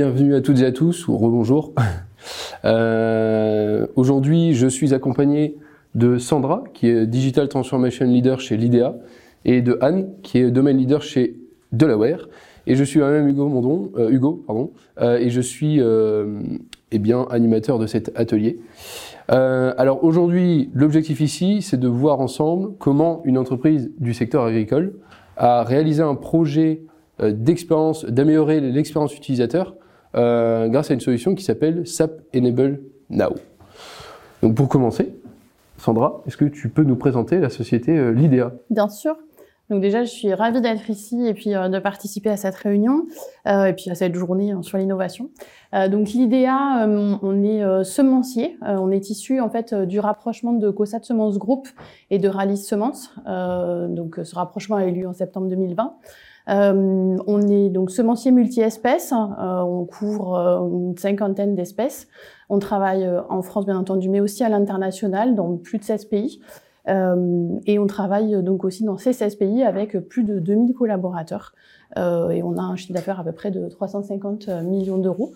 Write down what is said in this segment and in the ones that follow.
bienvenue à toutes et à tous, ou rebonjour. Euh, Aujourd'hui, je suis accompagné de Sandra, qui est Digital Transformation Leader chez l'IDEA, et de Anne, qui est Domain Leader chez Delaware. Et je suis moi-même Hugo Mondon, euh, Hugo, euh, et je suis eh bien animateur de cet atelier. Alors aujourd'hui, l'objectif ici, c'est de voir ensemble comment une entreprise du secteur agricole a réalisé un projet d'expérience, d'améliorer l'expérience utilisateur euh, grâce à une solution qui s'appelle SAP Enable Now. Donc pour commencer, Sandra, est-ce que tu peux nous présenter la société euh, L'IDEA? Bien sûr. Donc déjà, je suis ravie d'être ici et puis euh, de participer à cette réunion et puis à cette journée hein, sur l'innovation. Donc l'IDEA, on est semencier. On est issu en fait du rapprochement de COSAT Semences Group et de Rallye Semences. Donc ce rapprochement a eu lieu en septembre 2020. Euh, on est donc semencier multi-espèces. Euh, on couvre euh, une cinquantaine d'espèces. On travaille en France bien entendu, mais aussi à l'international dans plus de 16 pays. Et on travaille donc aussi dans ces 16 pays avec plus de 2000 collaborateurs. Et on a un chiffre d'affaires à peu près de 350 millions d'euros.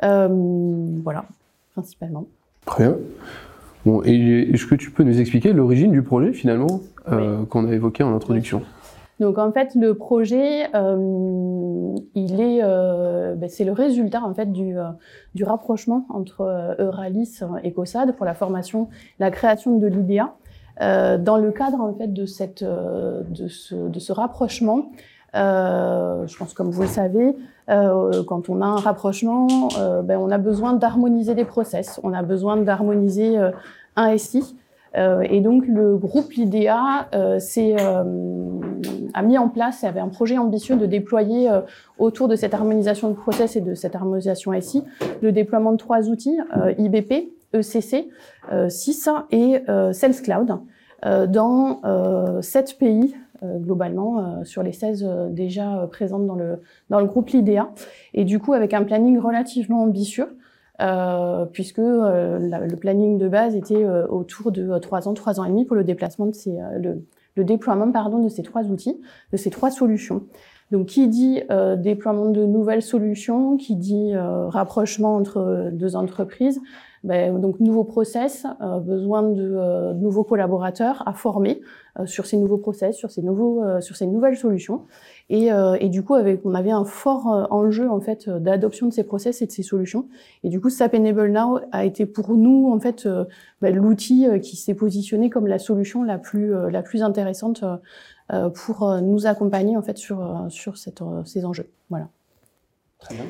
Voilà, principalement. Très bien. Bon, et est-ce que tu peux nous expliquer l'origine du projet finalement euh, qu'on a évoqué en introduction? Donc en fait, le projet, euh, il est, euh, ben, c'est le résultat en fait du, euh, du rapprochement entre euh, Euralis et COSAD pour la formation, la création de l'IDEA. Euh, dans le cadre en fait de cette, de ce, de ce rapprochement, euh, je pense comme vous le savez, euh, quand on a un rapprochement, ben, on a besoin d'harmoniser des process, on a besoin d'harmoniser un SI. Euh, et donc le groupe LIDEA euh, euh, a mis en place et avait un projet ambitieux de déployer autour de cette harmonisation de process et de cette harmonisation SI le déploiement de trois outils IBP, ECC, 6 et Sales Cloud dans sept pays globalement sur les 16 euh, déjà présentes dans le, dans le groupe LIDEA. Et du coup, avec un planning relativement ambitieux, puisque euh, le planning de base était euh, autour de euh, trois ans, trois ans et demi pour le déplacement de ces, euh, le déploiement pardon de ces trois outils, de ces trois solutions. Donc, qui dit euh, déploiement de nouvelles solutions, qui dit euh, rapprochement entre euh, deux entreprises, ben, donc nouveaux process, euh, besoin de euh, nouveaux collaborateurs à former euh, sur ces nouveaux process, sur ces nouveaux, sur ces nouvelles solutions. Et, et du coup, avec, on avait un fort enjeu en fait d'adoption de ces process et de ces solutions. Et du coup, SAP Enable Now a été pour nous en fait ben, l'outil qui s'est positionné comme la solution la plus la plus intéressante pour euh, nous accompagner en fait sur euh, sur cette, euh, ces enjeux. Voilà. Très bien,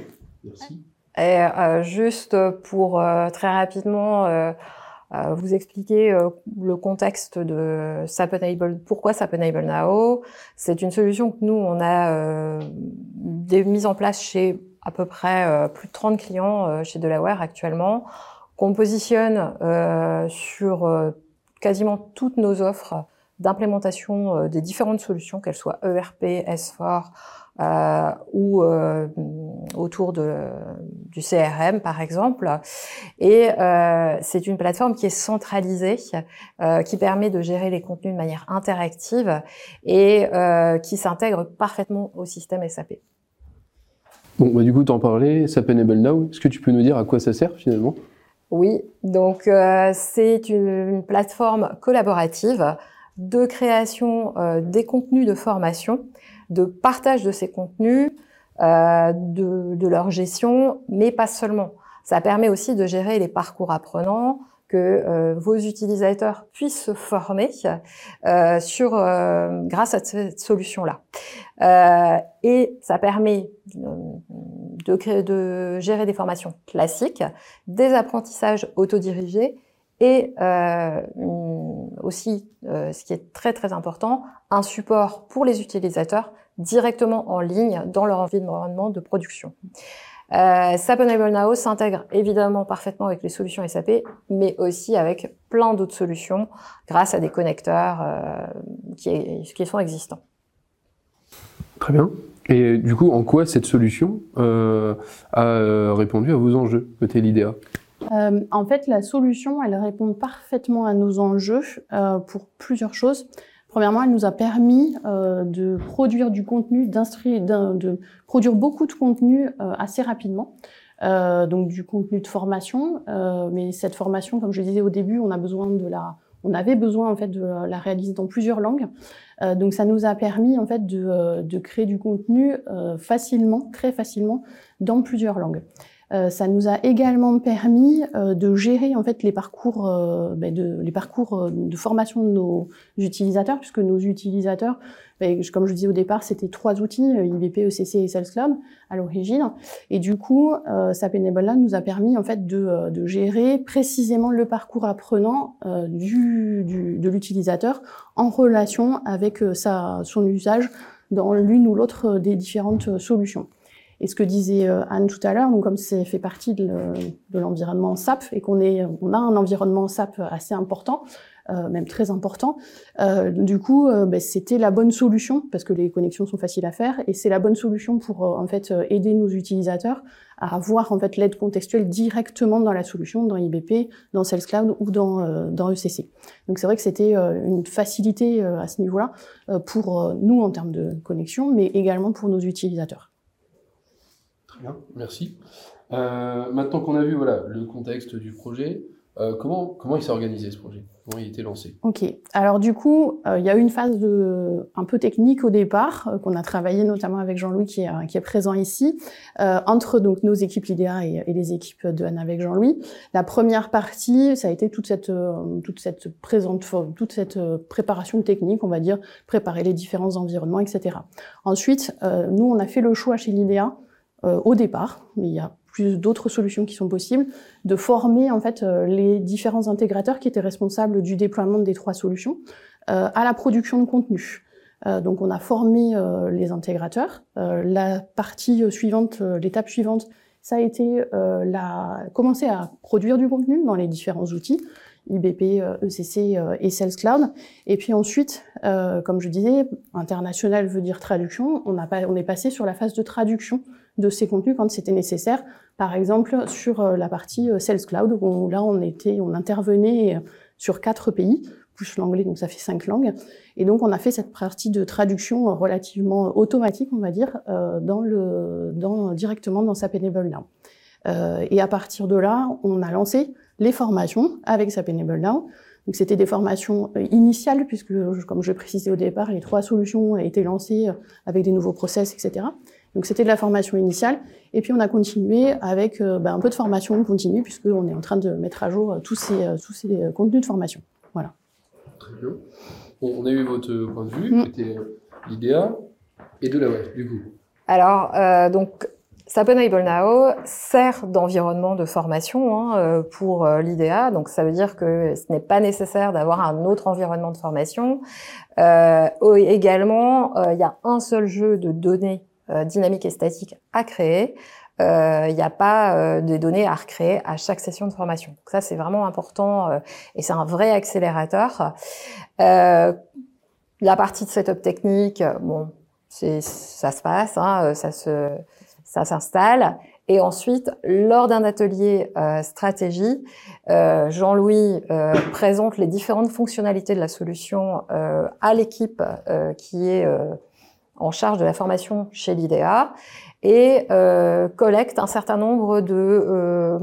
merci. Et euh, juste pour euh, très rapidement euh, euh, vous expliquer euh, le contexte de SAP Enable, pourquoi SAP Enable Now? C'est une solution que nous, on a euh, des- mise en place chez à peu près euh, plus de 30 clients euh, chez Delaware actuellement, qu'on positionne euh, sur euh, quasiment toutes nos offres d'implémentation euh, des différentes solutions, qu'elles soient ERP, S4 euh, ou euh, autour de, du CRM par exemple. Et euh, c'est une plateforme qui est centralisée, qui permet de gérer les contenus de manière interactive et qui s'intègre parfaitement au système SAP. Bon, bah, du coup, t'en parlais, SAP Enable Now. Est-ce que tu peux nous dire à quoi ça sert finalement? Oui, donc euh, c'est une, une plateforme collaborative de création euh, des contenus de formation, de partage de ces contenus, euh, de, de leur gestion, mais pas seulement. Ça permet aussi de gérer les parcours apprenants, que euh, vos utilisateurs puissent se former euh, sur euh, grâce à cette solution-là. Euh, et ça permet de, créer, de gérer des formations classiques, des apprentissages autodirigés et aussi, euh, ce qui est très très important, un support pour les utilisateurs directement en ligne dans leur environnement de production. Euh, SAP Enable Now s'intègre évidemment parfaitement avec les solutions SAP, mais aussi avec plein d'autres solutions grâce à des connecteurs euh, qui, qui sont existants. Très bien. Et du coup, en quoi cette solution euh, a répondu à vos enjeux côté l'IDEA Euh, en fait, la solution, elle répond parfaitement à nos enjeux euh, pour plusieurs choses. Premièrement, elle nous a permis euh, de produire du contenu, de produire beaucoup de contenu assez rapidement. Donc du contenu de formation, mais cette formation, comme je disais au début, on a besoin de la, on avait besoin en fait de la réaliser dans plusieurs langues. Donc ça nous a permis en fait de créer du contenu facilement, très facilement, dans plusieurs langues. Euh, ça nous a également permis euh, de gérer en fait les parcours, euh, ben de, les parcours de formation de nos utilisateurs, puisque nos utilisateurs, ben, comme je disais au départ, c'était trois outils IBP, ECC et Sales Cloud à l'origine, et du coup, SAP Enable nous a permis en fait de, de gérer précisément le parcours apprenant du, du, de l'utilisateur en relation avec sa, son usage dans l'une ou l'autre des différentes solutions. Et ce que disait euh, Anne tout à l'heure, donc comme c'est fait partie de l'environnement SAP et qu'on est, on a un environnement SAP assez important, euh, même très important, euh, du coup, euh, ben, c'était la bonne solution parce que les connexions sont faciles à faire et c'est la bonne solution pour en fait aider nos utilisateurs à avoir en fait l'aide contextuelle directement dans la solution, dans IBP, dans Sales Cloud ou dans dans ECC. Donc c'est vrai que c'était une facilité à ce niveau-là pour nous en termes de connexion, mais également pour nos utilisateurs bien, merci. Euh, maintenant qu'on a vu voilà, le contexte du projet, euh, comment, comment il s'est organisé ce projet? Comment il a été lancé? Ok. Alors du coup, euh, il y a eu une phase de, un peu technique au départ, euh, qu'on a travaillé notamment avec Jean-Louis qui est, qui est présent ici, entre donc nos équipes LIDEA et, et, les équipes de Anne avec Jean-Louis. La première partie, ça a été toute cette, toute cette présente, toute cette préparation technique, on va dire, préparer les différents environnements, etc. Ensuite, nous, on a fait le choix chez l'IDEA au départ, mais il y a plus d'autres solutions qui sont possibles, de former en fait euh, les différents intégrateurs qui étaient responsables du déploiement des trois solutions euh, à la production de contenu. donc on a formé les intégrateurs. la partie suivante, l'étape suivante, ça a été la, commencer à produire du contenu dans les différents outils. IBP, ECC et Sales Cloud. Et puis ensuite, comme je disais, international veut dire traduction. On, a pas, on est passé sur la phase de traduction de ces contenus quand c'était nécessaire. Par exemple, sur euh, la partie euh, Sales Cloud, où là, on était, on intervenait euh, sur quatre pays, plus l'anglais, donc ça fait cinq langues. Et donc, on a fait cette partie de traduction relativement automatique, on va dire, dans le, dans, directement dans SAP Enable Now. et à partir de là, on a lancé les formations avec SAP Enable Now. Donc, c'était des formations initiales, puisque, comme je précisais au départ, les trois solutions été lancées avec des nouveaux process, etc. Donc c'était de la formation initiale. Et puis on a continué avec euh, bah, un peu de formation continue, puisqu'on est en train de mettre à jour euh, tous ces, euh, tous ces contenus de formation. Voilà. Très bien. on a eu votre point de vue, mm. qui était l'IDEA et de la web, du coup. Alors, euh, donc, SAP Enable Now sert d'environnement de formation hein, pour l'IDEA. Donc, ça veut dire que ce n'est pas nécessaire d'avoir un autre environnement de formation. Euh, également, il y a un seul jeu de données dynamique et statique à créer. Euh, il n'y a pas euh, des données à recréer à chaque session de formation. Donc ça, c'est vraiment important et c'est un vrai accélérateur. la partie de setup technique, bon, ça se passe, hein, ça se ça s'installe. Et ensuite, lors d'un atelier euh, stratégie, euh, Jean-Louis euh, présente les différentes fonctionnalités de la solution à l'équipe qui est en charge de la formation chez l'IDEA et euh, collecte un certain nombre de euh,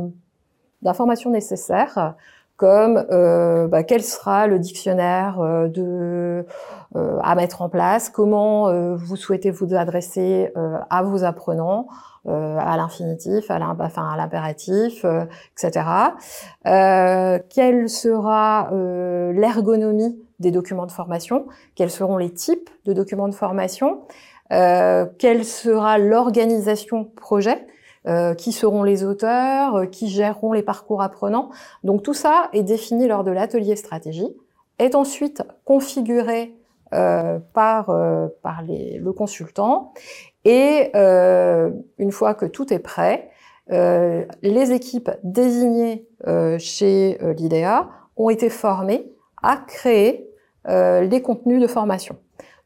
d'informations nécessaires comme euh, bah, quel sera le dictionnaire euh, euh, à mettre en place, comment vous souhaitez vous adresser à vos apprenants, à l'infinitif, à l'impératif, etc. quelle sera l'ergonomie des documents de formation, quels seront les types de documents de formation, euh, quelle sera l'organisation projet, euh, qui seront les auteurs, euh, qui géreront les parcours apprenants. Donc tout ça est défini lors de l'atelier stratégie, est ensuite configuré par, par le consultant et une fois que tout est prêt, les équipes désignées chez l'IDEA ont été formées à créer euh, les contenus de formation.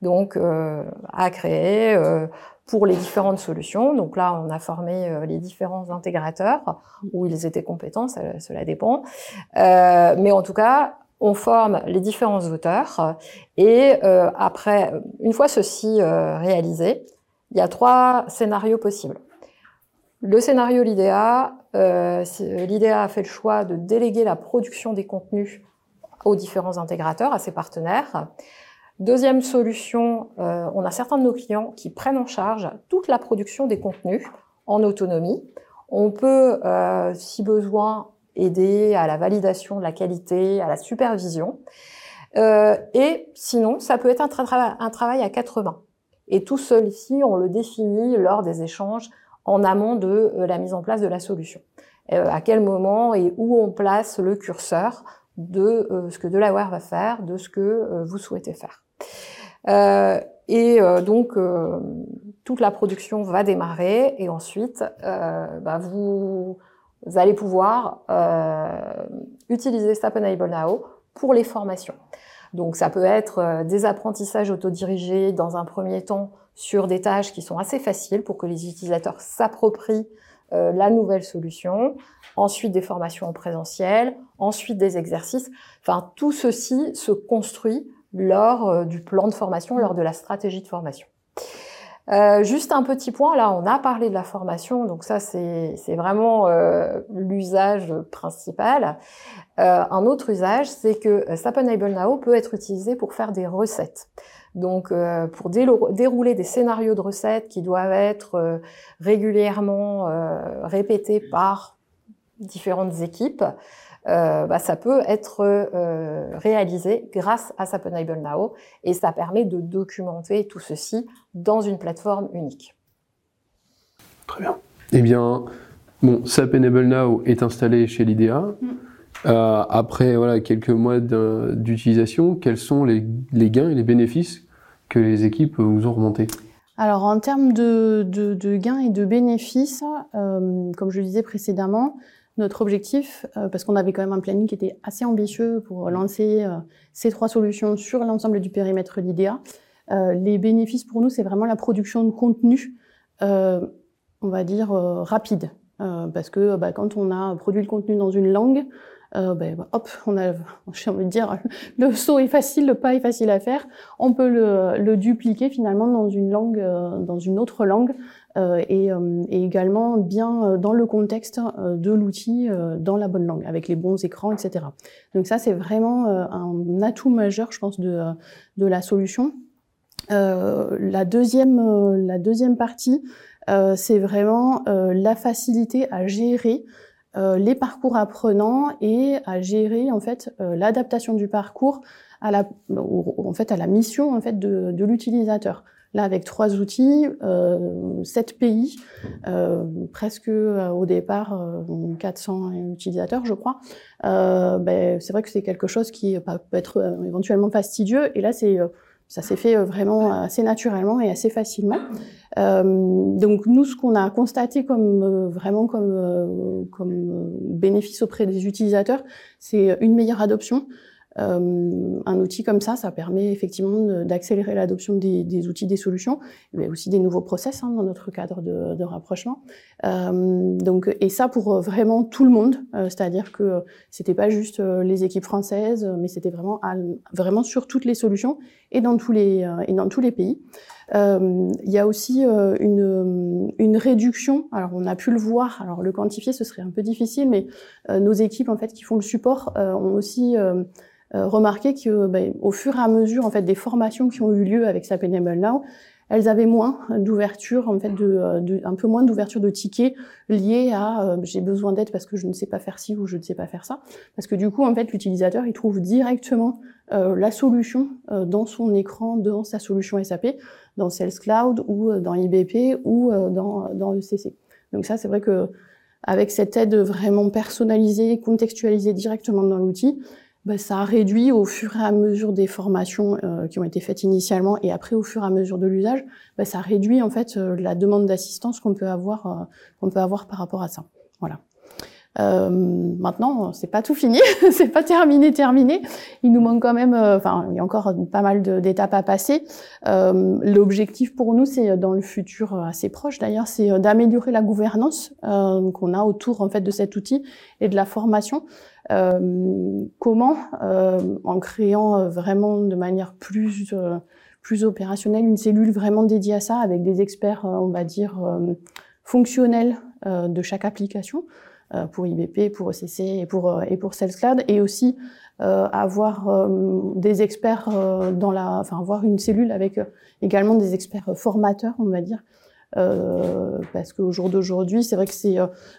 Donc, euh, à créer euh, pour les différentes solutions. Donc là, on a formé les différents intégrateurs où ils étaient compétents, cela dépend. mais en tout cas, on forme les différents auteurs et euh, après, une fois ceci euh, réalisé, il y a trois scénarios possibles. Le scénario l'IDEA, euh, l'IDEA a fait le choix de déléguer la production des contenus aux différents intégrateurs, à ses partenaires. Deuxième solution, euh, on a certains de nos clients qui prennent en charge toute la production des contenus en autonomie. On peut, euh, si besoin, aider à la validation de la qualité, à la supervision. Euh, et sinon, ça peut être un, travail à quatre mains. Et tout ceci, on le définit lors des échanges en amont de la mise en place de la solution. à quel moment et où on place le curseur de ce que Delaware va faire, de ce que vous souhaitez faire. Euh, et euh, donc, euh, toute la production va démarrer et ensuite, bah, vous, allez pouvoir utiliser SAP Enable Now pour les formations. Donc, ça peut être des apprentissages autodirigés dans un premier temps sur des tâches qui sont assez faciles pour que les utilisateurs s'approprient la nouvelle solution, ensuite des formations en présentiel, ensuite des exercices. Enfin, tout ceci se construit lors euh, du plan de formation, lors de la stratégie de formation. Euh, juste un petit point, là on a parlé de la formation, donc ça c'est vraiment euh, l'usage principal. Euh, un autre usage, c'est que SAP Enable Now peut être utilisé pour faire des recettes. Donc euh, pour dérouler des scénarios de recettes qui doivent être régulièrement répétés par différentes équipes, euh, bah, ça peut être euh, réalisé grâce à SAP Enable Now et ça permet de documenter tout ceci dans une plateforme unique. Très bien. Eh bien, bon, SAP Enable Now est installé chez l'IDEA. Mm. Euh, après voilà, quelques mois d'utilisation, quels sont les, les, gains et les bénéfices que les équipes vous ont remontés alors en termes de, gains et de bénéfices, euh, comme je le disais précédemment, notre objectif, euh, parce qu'on avait quand même un planning qui était assez ambitieux pour lancer euh, ces trois solutions sur l'ensemble du périmètre l'IDEA. Les bénéfices pour nous, c'est vraiment la production de contenu, on va dire, rapide. parce que bah, quand on a produit le contenu dans une langue, ben, hop, on a, j'ai envie de dire, le saut est facile, le pas est facile à faire. On peut le, le dupliquer finalement dans une langue, dans une autre langue, euh, et, euh, et, également bien euh, dans le contexte de l'outil dans la bonne langue, avec les bons écrans, etc. Donc ça, c'est vraiment un atout majeur, je pense, de, de la solution. la, deuxième, la deuxième partie, c'est vraiment la facilité à gérer les parcours apprenants et à gérer en fait l'adaptation du parcours à la, en fait, à la mission en fait de, de l'utilisateur. Là, avec trois outils, euh, sept pays, euh, presque euh, au départ 400 utilisateurs, je crois. Ben, c'est vrai que c'est quelque chose qui peut être éventuellement fastidieux. Et là, c'est ça s'est fait vraiment assez naturellement et assez facilement. donc nous, ce qu'on a constaté comme vraiment comme comme bénéfice auprès des utilisateurs, c'est une meilleure adoption. Euh, un outil comme ça, ça permet effectivement d'accélérer l'adoption des, outils, des solutions, mais aussi des nouveaux process hein, dans notre cadre de, rapprochement. Euh, donc, et ça pour vraiment tout le monde, euh, c'est-à-dire que c'était pas juste euh, les équipes françaises, mais c'était vraiment vraiment sur toutes les solutions et dans tous les et dans tous les pays. Il y a aussi une, une réduction. Alors on a pu le voir. Alors le quantifier, ce serait un peu difficile, mais nos équipes en fait qui font le support ont aussi euh, remarqué que ben, au fur et à mesure en fait des formations qui ont eu lieu avec SAP Enable Now, elles avaient moins d'ouverture, en fait, euh, un peu moins d'ouverture de tickets liés à euh, j'ai besoin d'aide parce que je ne sais pas faire ci ou je ne sais pas faire ça. Parce que du coup, en fait, l'utilisateur il trouve directement la solution dans son écran, dans sa solution SAP, dans Sales Cloud ou dans IBP ou dans, dans ECC. Donc ça, c'est vrai que avec cette aide vraiment personnalisée, contextualisée directement dans l'outil, bah, ça réduit au fur et à mesure des formations euh, qui ont été faites initialement et après au fur et à mesure de l'usage, bah, ça réduit en fait euh, la demande d'assistance qu'on peut avoir euh, qu'on peut avoir par rapport à ça. Voilà. Euh, maintenant, c'est pas tout fini, c'est pas terminé, terminé. Il nous manque quand même, euh, enfin, il y a encore pas mal d'étapes à passer. Euh, L'objectif pour nous, c'est dans le futur assez proche d'ailleurs, c'est d'améliorer la gouvernance euh, qu'on a autour en fait de cet outil et de la formation. Euh, comment En créant vraiment de manière plus plus opérationnelle une cellule vraiment dédiée à ça, avec des experts, on va dire fonctionnels de chaque application. Euh, pour IBP, pour ECC et pour, euh, et pour SalesCloud, et aussi euh, avoir des experts dans la, enfin avoir une cellule avec également des experts formateurs, on va dire, euh, parce qu'au jour d'aujourd'hui, c'est vrai que c'est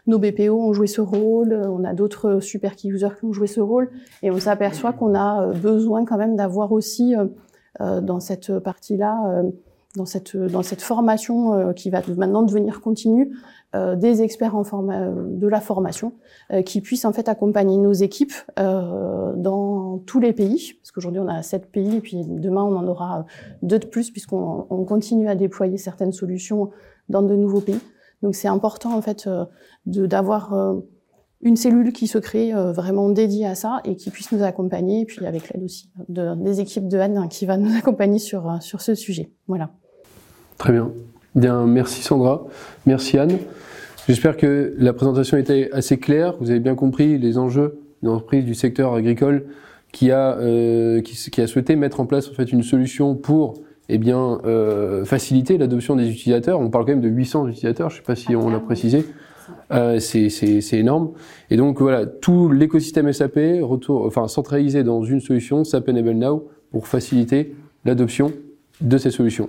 nos BPO ont joué ce rôle, on a d'autres super key users qui ont joué ce rôle, et on s'aperçoit qu'on a besoin quand même d'avoir aussi euh, dans cette partie-là, dans cette formation qui va maintenant devenir continue, euh, des experts de la formation euh, qui puissent en fait accompagner nos équipes euh, dans tous les pays, parce qu'aujourd'hui on a sept pays et puis demain on en aura deux de plus puisqu'on on continue à déployer certaines solutions dans de nouveaux pays. Donc c'est important en fait d'avoir une cellule qui se crée vraiment dédiée à ça et qui puisse nous accompagner, et puis avec l'aide aussi de, des équipes de Anne hein, qui va nous accompagner sur, sur ce sujet. Voilà. Très bien. Bien, merci Sandra, merci Anne. J'espère que la présentation était assez claire. Vous avez bien compris les enjeux d'une entreprise du secteur agricole qui a, euh, qui, a souhaité mettre en place en fait une solution pour eh bien, euh, faciliter l'adoption des utilisateurs. On parle quand même de 800 utilisateurs, je ne sais pas si on l'a précisé. Euh, c'est énorme. Et donc voilà, tout l'écosystème SAP retour, enfin, centralisé dans une solution, SAP Enable Now, pour faciliter l'adoption de ces solutions.